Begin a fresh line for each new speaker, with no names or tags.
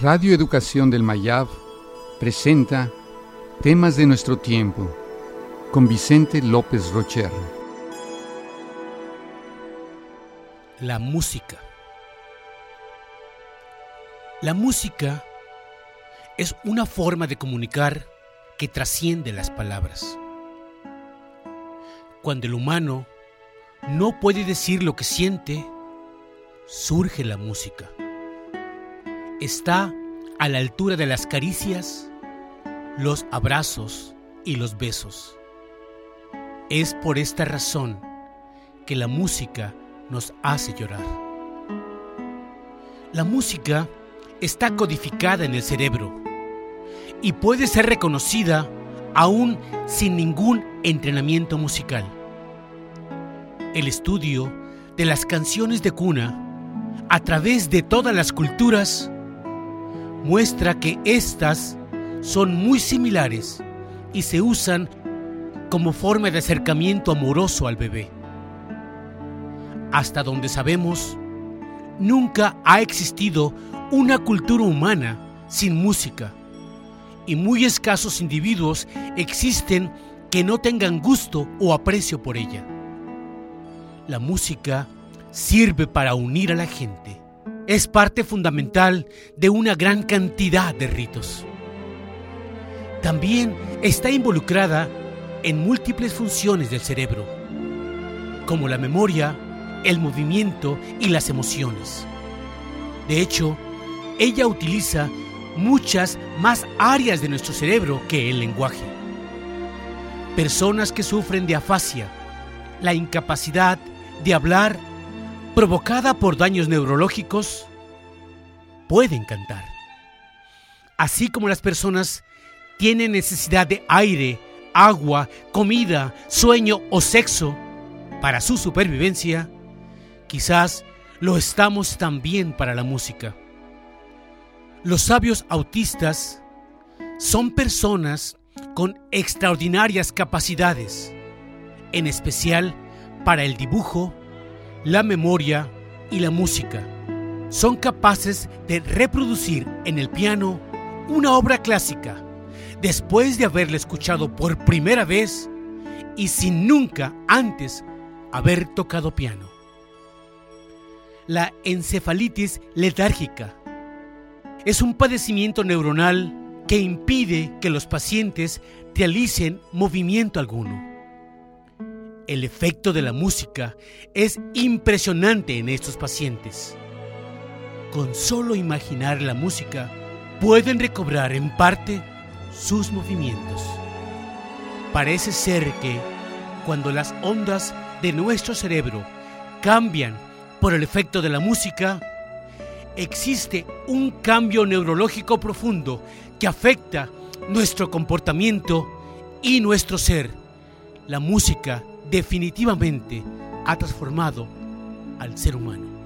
Radio Educación del Mayab presenta Temas de nuestro tiempo con Vicente López Rocher.
La música. La música es una forma de comunicar que trasciende las palabras. Cuando el humano no puede decir lo que siente, surge la música. Está a la altura de las caricias, los abrazos y los besos. Es por esta razón que la música nos hace llorar. La música está codificada en el cerebro y puede ser reconocida aún sin ningún entrenamiento musical. El estudio de las canciones de cuna a través de todas las culturas muestra que éstas son muy similares y se usan como forma de acercamiento amoroso al bebé. Hasta donde sabemos, nunca ha existido una cultura humana sin música y muy escasos individuos existen que no tengan gusto o aprecio por ella. La música sirve para unir a la gente. Es parte fundamental de una gran cantidad de ritos. También está involucrada en múltiples funciones del cerebro, como la memoria, el movimiento y las emociones. De hecho, ella utiliza muchas más áreas de nuestro cerebro que el lenguaje. Personas que sufren de afasia, la incapacidad de hablar provocada por daños neurológicos, pueden cantar. Así como las personas tienen necesidad de aire, agua, comida, sueño o sexo para su supervivencia, quizás lo estamos también para la música. Los sabios autistas son personas con extraordinarias capacidades, en especial para el dibujo, la memoria y la música. Son capaces de reproducir en el piano una obra clásica después de haberla escuchado por primera vez y sin nunca antes haber tocado piano. La encefalitis letárgica es un padecimiento neuronal que impide que los pacientes realicen movimiento alguno. El efecto de la música es impresionante en estos pacientes. Con solo imaginar la música, pueden recobrar en parte sus movimientos. Parece ser que cuando las ondas de nuestro cerebro cambian por el efecto de la música, existe un cambio neurológico profundo que afecta nuestro comportamiento y nuestro ser. La música definitivamente ha transformado al ser humano.